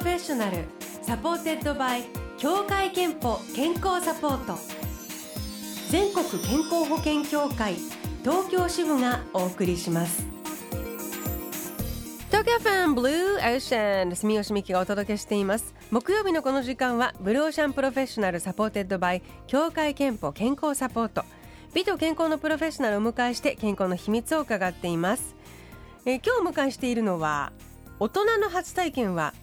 ロフェッショナル。 supported by 協会けんぽ健康サポート。全国健康保険協会東京支部がお送りします。東京ファンブルーオーシャン住吉美希がお届けしています。木曜日のこの時間はブルーオーシャンプロフェッショナル supported by 協会けんぽ健康サポート。美と健康のプロフェッショナルをお迎えして健康の秘密を伺っています。えー今日お迎えしているのは大人の初体験は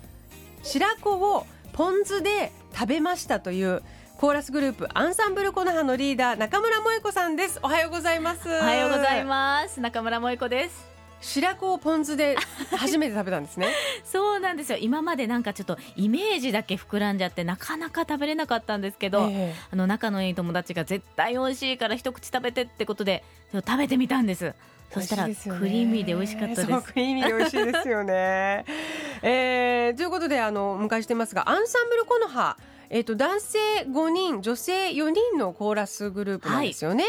白子をポン酢で食べましたというコーラスグループアンサンブルコノハのリーダー中村萌子さんです。おはようございます。おおはようございます。中村萌子です。白子をポン酢で初めて食べたんですね。そうなんですよ。今までなんかちょっとイメージだけ膨らんじゃってなかなか食べれなかったんですけど、ええ。あの仲のいい友達が絶対美味しいから一口食べてってことで食べてみたんですそしたらクリーミーで美味しかったです。クリーミーで美味しいですよね、えー、ということであのお迎えしてますがアンサンブルコノハえっ、と男性5人女性4人のコーラスグループなんですよね、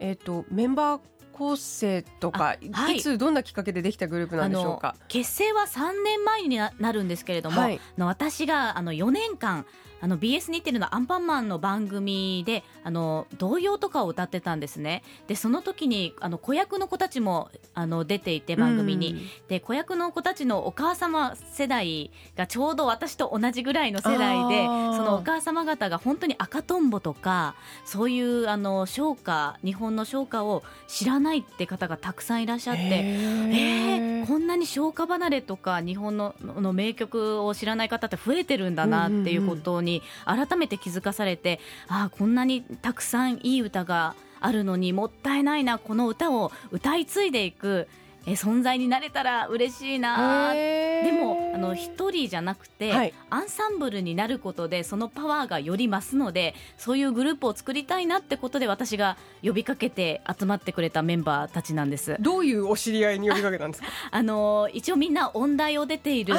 えっ、とメンバー構成とか、あはい。い、つどんなきっかけでできたグループなんでしょうか？結成は3年前にななるんですけれども、はい。私があの4年間あの BS 日テレのアンパンマンの番組であの童謡とかを歌ってたんですね。でその時にあの子役の子たちもあの出ていて番組に、で子役の子たちのお母様世代がちょうど私と同じぐらいの世代でそのお母様方が本当に赤とんぼとかそういうあの唱歌日本の唱歌を知らないって方がたくさんいらっしゃって。えー、こんなに消化離れとか日本のの名曲を知らない方って増えてるんだなっていうことに改めて気づかされて、ああこんなにたくさんいい歌があるのにもったいないなこの歌を歌い継いでいくえー存在になれたら嬉しいな。でもあの一人じゃなくて、はい。アンサンブルになることでそのパワーがより増すのでそういうグループを作りたいなってことで私が呼びかけて集まってくれたメンバーたちなんです。どういうお知り合いに呼びかけたんですか？あの一応みんな音大を出ている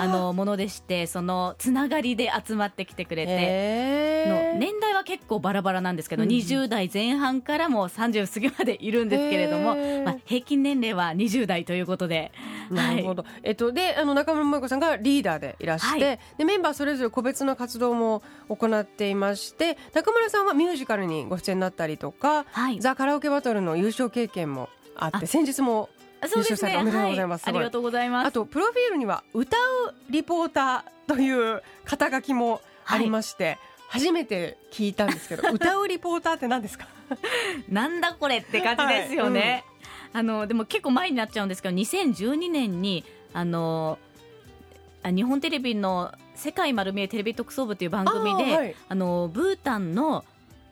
あのものでしてそのつながりで集まってきてくれて。の年代は結構バラバラなんですけど、うんうん。20代前半からも30過ぎまでいるんですけれども、まあ、平均年齢は20代ということで、なるほど、えっとであの中村萌子さんがリーダーでいらして、はい。でメンバーそれぞれ個別の活動も行っていまして中村さんはミュージカルにご出演になったりとか、はい、ザ・カラオケバトルの優勝経験もあってあ先日もそうですね。優勝されておめでとうございます。ありがとうございます。あとプロフィールには歌うリポーターという肩書きもありまして、初めて聞いたんですけど 歌うリポーターって何ですか？なんだこれって感じですよね、あのでも結構前になっちゃうんですけど2012年にあのあ日本テレビの「世界丸見えテレビ特捜部」という番組であ、はい。のブータンの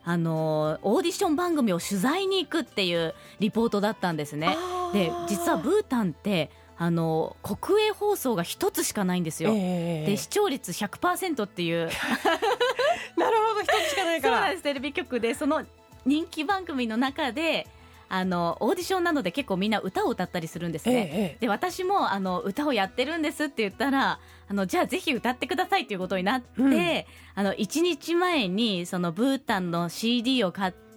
あのオーディション番組を取材に行くっていうリポートだったんですね。で実はブータンってあの国営放送が一つしかないんですよ。えで視聴率100%っていう。なるほど一つしかないから。そうなんです。テレビ局でその人気番組の中であのオーディションなので結構みんな歌を歌ったりするんですね。ええで私もあの歌をやってるんですって言ったらあのじゃあぜひ歌ってくださいということになって、うん。あの1日前にそのブータンの CD を買って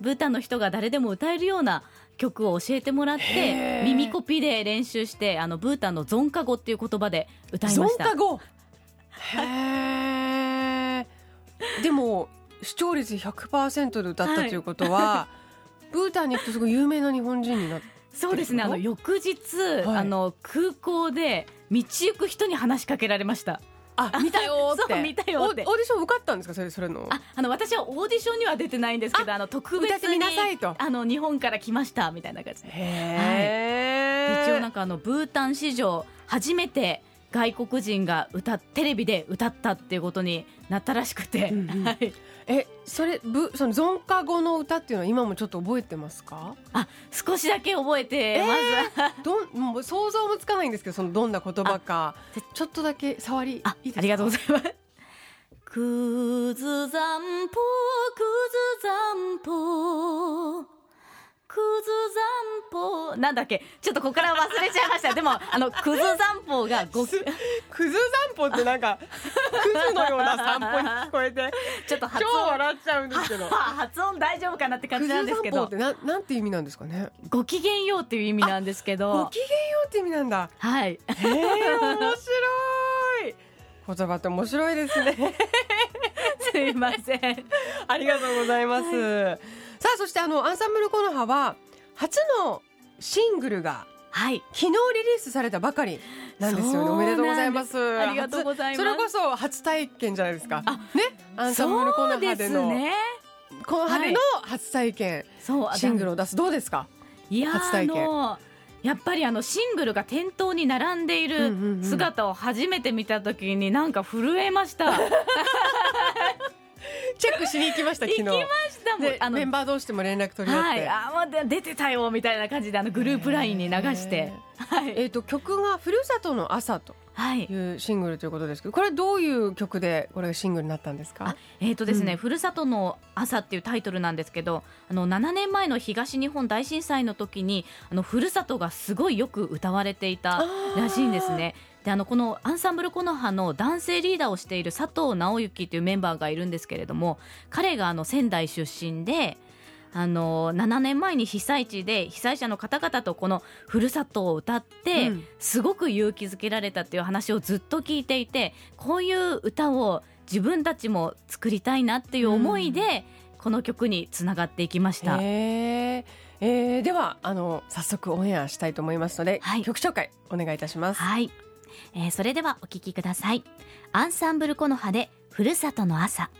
ブータンの人が誰でも歌えるような曲を教えてもらって耳コピで練習してあのブータンのゾンカ語っていう言葉で歌いました。ゾンカ語？へえ。でも視聴率100%で歌ったということは、ブータンに行くとすごい有名な日本人になってそうですね。あの翌日、はい。あの空港で道行く人に話しかけられましたあ見たよーって。そう見たよって。おオーディション受かったんですか？それそれの。ああの私はオーディションには出てないんですけどあの特別に歌ってみなさいと。あの日本から来ましたみたいな感じで。へえ一応なんかあのブータン史上初めて外国人が歌テレビで歌ったっていうことになったらしくて、うんうん。はい、えそれブそのゾンカ語の歌っていうのは今もちょっと覚えてますか？あ少しだけ覚えて、えーまずはどんもう想像もつかないんですけどそのどんな言葉か。ちょっとだけ触りあありがとうございます。くず散歩くず散歩くず散歩なんだっけ？ちょっとここから忘れちゃいました。でもあのくず散歩がごちクズ散歩ってなんか クズのような散歩に聞こえてょっと発超音笑っちゃうんですけど。発音大丈夫かなって感クズじなんですけど。散歩ってなんなんて意味なんですかね？ごきげんようっていう意味なんですけごどきげんようって意味なんだ。はい。へえ面白い。言葉って面白いですね。すいません。ありがとうございます、さあそしてあのアンサンブルコノハは初のシングルがはい。昨日リリースされたばかりなんですよね。おめでとうございます。ありがとうございます。初それこそ初体験じゃないですか。あね？アンサンブルコノハでのそうですね。コノハでの初体験、そうシングルを出す。どうですか？いや初体験。やっぱりあのシングルが店頭に並んでいるん。姿を初めて見た時になんか震えました。チェックしに行きました昨日。行きましたもあのメンバー同士でも連絡取り合って、はい、あもう出てたよみたいな感じであのグループラインに流して、はい、えっ、と曲がふるさとの朝とはい、いうシングルということですけどこれはどういう曲でこれがシングルになったんですか？あえーとですね、うん。ふるさとの朝っていうタイトルなんですけどあの7年前の東日本大震災の時にあのふるさとがすごいよく歌われていたらしいんですね。であのこのアンサンブルコノハの男性リーダーをしている佐藤直之というメンバーがいるんですけれども彼があの仙台出身であの7年前に被災地で被災者の方々とこのふるさとを歌って、うん。すごく勇気づけられたっていう話をずっと聞いていてこういう歌を自分たちも作りたいなっていう思いで、この曲につながっていきました。えーではあの早速オンエアしたいと思いますので、はい。曲紹介お願いいたします。はい、えーそれではお聴きください。アンサンブルコノハでふるさとの朝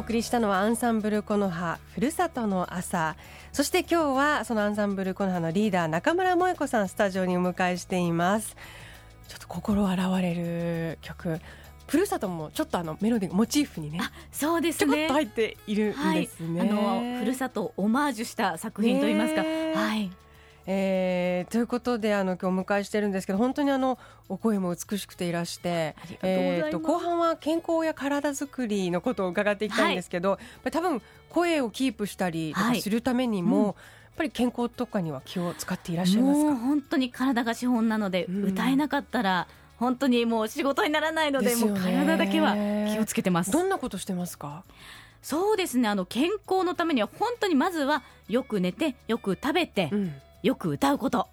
送りしたのはアンサンブルコノハふるさとの朝。そして今日はそのアンサンブルコノハのリーダー中村萌子さんスタジオにお迎えしています。ちょっと心洗われる曲。ふるさともちょっとあのメロディーがモチーフにねあそうですね。ちょこっと入っているんはいですね、あのふるさとをオマージュした作品といいますか、はいえーということであの今日お迎えしてるんですけど本当にあのお声も美しくていらしてえーと後半は健康や体づくりのことを伺っていきたいんですけど、やっぱり多分声をキープしたりとかはい。するためにも、うん。やっぱり健康とかには気を使っていらっしゃいますか？本当に体が資本なので、うん。歌えなかったら本当にもう仕事にならないのでね。もう体だけは気をつけてます。どんなことしてますか？そうですね。あの健康のためには本当にまずはよく寝てよく食べて、うんよく歌うこと。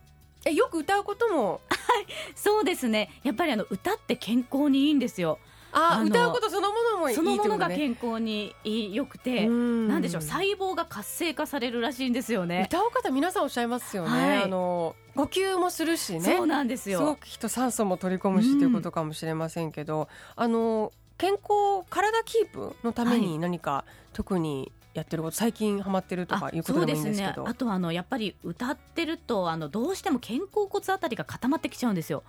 えよく歌うことも。そうですね。やっぱりあの歌って健康にいいんですよ。あ歌うことそのものもいいそのものが健康にいいよくて、うん。なんでしょう細胞が活性化されるらしいんですよね。歌う方皆さんおっしゃいますよね、はい。あの呼吸もするしね。そうなんですすよごくきっと酸素も取り込むし、うんということかもしれませんけど。あの健康体キープのために何か特にやってること最近ハマってるとかいうことでもいいんですけど。ね。あとあのやっぱり歌ってるとあのどうしても肩甲骨あたりが固まってきちゃうんですよ。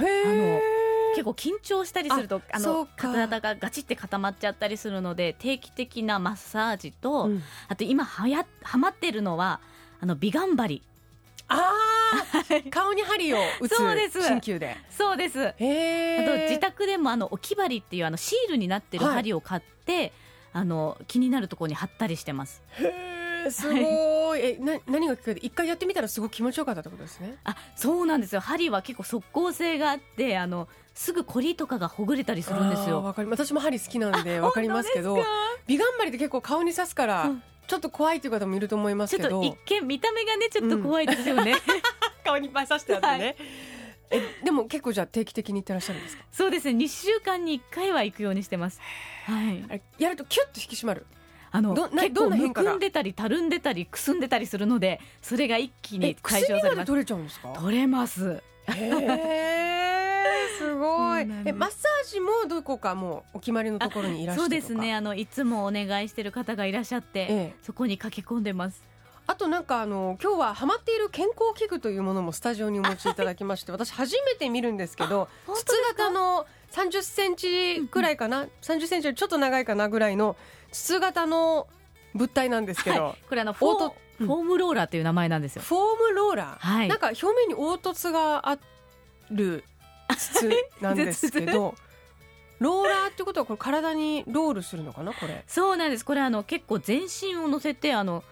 へー。結構緊張したりするとあの体がガチって固まっちゃったりするので定期的なマッサージと、うん。あと今はやはまってるのはあの美顔針。あー。顔に針を打つそうです。鍼灸で。そうです。あと自宅でもあの置き針っていうあのシールになってるはい。針を買って、あの気になるところに貼ったりしてます。すごい。えな何がきっかけ？で一回やってみたらすごく気持ちよかったってことですね。あそうなんですよ。針は結構即効性があってあのすぐコリとかがほぐれたりするんですよ。わかり私も針好きなんであわかりますけど美顔針って結構顔に刺すから、うん。ちょっと怖いという方もいると思いますけど。ちょっと一見見た目がねちょっと怖いですよね、顔にいっぱい刺してあってね、はいえでも結構じゃあ定期的に行ってらっしゃるんですか？そうですね。2週間に1回は行くようにしてます。はい。あれやるとキュッと引き締まる？あのどな結構むどんな変化が？くんでたりたるんでたりくすんでたりするのでそれが一気えに解薬消されます。取れちゃうんですか？取れます。へえすごい。そうなんです。えマッサージもどこかもうお決まりのところにいらっしゃるそうですね。あのいつもお願いしてる方がいらっしゃって、ええ。そこに駆け込んでますあとなんかあの今日はハマっている健康器具というものもスタジオにお持ちいただきまして 私初めて見るんですけど筒型の30センチくらいかな、30センチよりちょっと長いかなぐらいの筒型の物体なんですけど、はい、これあのフォー凹凸うん。フォームローラーという名前なんですよ。フォームローラー、はい。なんか表面に凹凸がある筒なんですけどローラーってことはこれ体にロールするのかなこれ？そうなんです。これあの結構全身を乗せてあの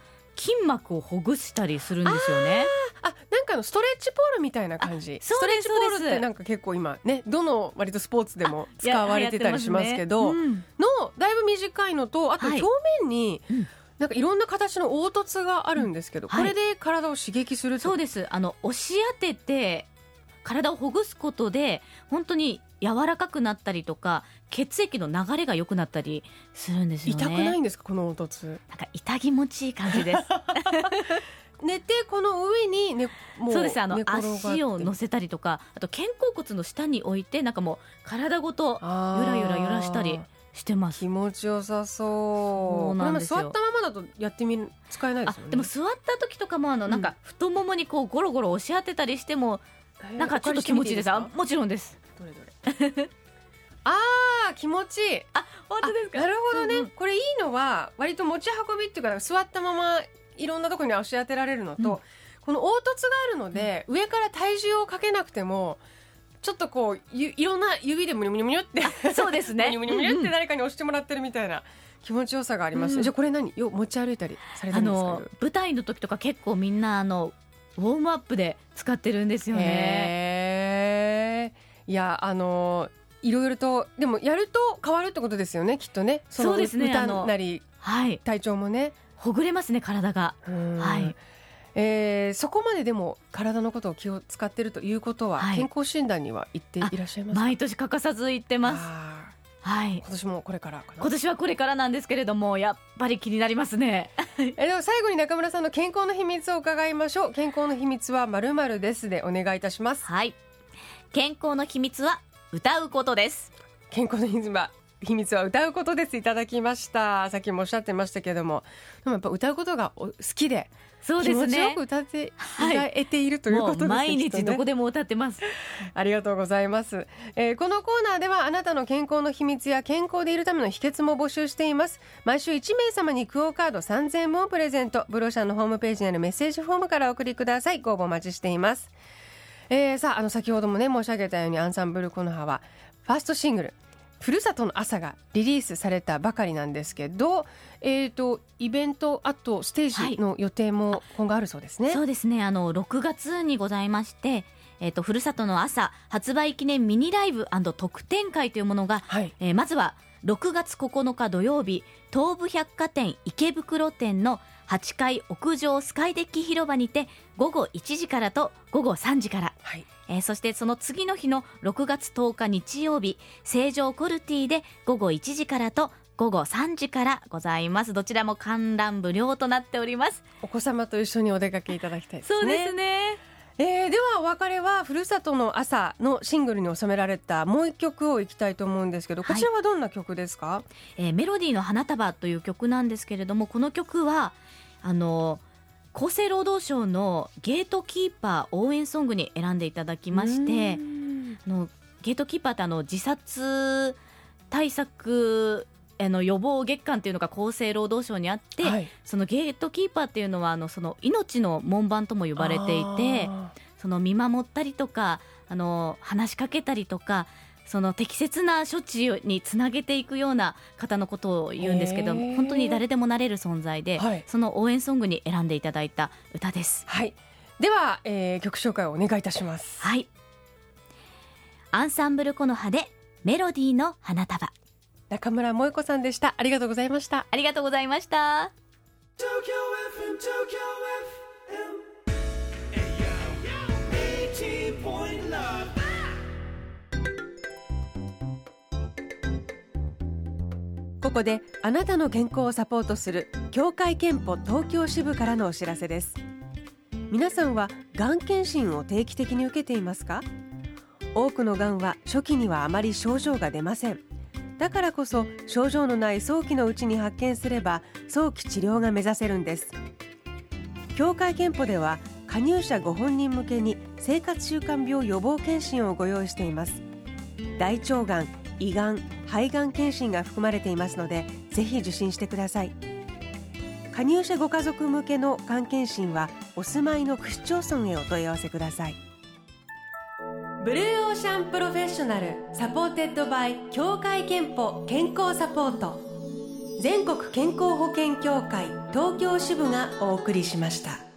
筋膜をほぐしたりするんですよね。あなんかのストレッチポールみたいな感じ。ストレッチポールってなんか結構今ねどの割とスポーツでも使われてたりしますけどいや流行ってますね。のだいぶ短いのとあとはい。表面にうん。なんかいろんな形の凹凸があるんですけど、はい。これで体を刺激すると。そうです。あの押し当てて体をほぐすことで本当に柔らかくなったりとか血液の流れが良くなったりするんですよね。痛くないんですか？この凹凸なんか痛気持ちいい感じです。寝てこの上に、ね、もそうです。あの足を乗せたりとかあと肩甲骨の下に置いてなんかもう体ごとゆらゆら揺らしたりしてます。気持ちよさそう。そうなんで座ったままだとやってみる使えないであすよね。でも座った時とかもあのなんか太ももにこうゴロゴロ押し当てたりしてもえーなんかちょっと気持ちいいです。もちろんです。どれどれあー気持ちいい。本あなるほどね、うんうん。これいいのは割と持ち運びっていうか座ったままいろんなところに押し当てられるのと、うん。この凹凸があるので、上から体重をかけなくてもちょっとこうゆいろんな指でムニュムニュムニュってそうですね。ムニュムニュムニュって誰かに押してもらってるみたいな気持ちよさがあります、うんじゃあこれ何？よ持ち歩いたりされてあるんですか？の舞台の時とか結構みんなあのウォームアップで使ってるんですよね。いやあのいろいろとでもやると変わるってことですよねきっとね。のそうですね歌なりはい、体調もね。ほぐれますね体が。はい。えーそこまででも体のことを気を使ってるということは、はい。健康診断には行っていらっしゃいますか？毎年欠かさず行ってます。あはいー。今年もこれから今年はこれからなんですけれどもやっぱり気になりますね。えでは最後に中村さんの健康の秘密を伺いましょう健康の秘密はまるまるですでお願いいたしますはい。健康の秘密は歌うことです。健康の秘密は秘密は歌うことです。いただきました。さっきもおっしゃってましたけども。でもやっぱ歌うことがお好きでそうです気持ちよねく。歌ってはい歌えているということですね。毎日どこでも歌ってます。ありがとうございます、えーこのコーナーではあなたの健康の秘密や健康でいるための秘訣も募集しています。毎週1名様にクオカード3000円分をプレゼント。ブロシャンのホームページにあるメッセージフォームからお送りください。ご応募お待ちしています、えーさああの先ほどもね申し上げたようにアンサンブルコノハはファーストシングルふるさとの朝がリリースされたばかりなんですけど、えー、とイベントあとステージの予定も今後あるそうですね。そうですね。あの6月にございまして、えっとふるさとの朝発売記念ミニライブ特典会というものが、はい、えーまずは6月9日土曜日東武百貨店池袋店の8階屋上スカイデッキ広場にて午後1時からと午後3時から、はいえーそしてその次の日の6月10日日曜日成城コルティで午後1時からと午後3時からございます。どちらも観覧無料となっております。お子様と一緒にお出かけいただきたいですね。そうですね。えーではお別れはふるさとの朝のシングルに収められたもう一曲をいきたいと思うんですけどこちらはどんな曲ですか、えーメロディーの花束という曲なんですけれどもこの曲はあの厚生労働省のゲートキーパー応援ソングに選んでいただきましてうん。あのゲートキーパーってあの自殺対策あの予防月間っていうのが厚生労働省にあって、はい。そのゲートキーパーっていうのはあのその命の門番とも呼ばれていてあその見守ったりとかあの話しかけたりとかその適切な処置につなげていくような方のことを言うんですけど本当に誰でもなれる存在で、はい。その応援ソングに選んでいただいた歌です。ーはい。では、えー曲紹介をお願いいたします。はい。アンサンブルコノハでメロディーの花束。中村萌子さんでした。ありがとうございました。ありがとうございました。ここであなたの健康をサポートする協会憲法東京支部からのお知らせです。皆さんはがん検診を定期的に受けていますか？多くのがんは初期にはあまり症状が出ません。だからこそ症状のない早期のうちに発見すれば早期治療が目指せるんです。協会憲法では加入者ご本人向けに生活習慣病予防検診をご用意しています。大腸がん胃がん肺がん検診が含まれていますのでぜひ受診してください。加入者ご家族向けのがん検診はお住まいの区市町村へお問い合わせください。ブルーオーシャンプロフェッショナル supported by 協会けんぽ健康サポート。全国健康保険協会東京支部がお送りしました。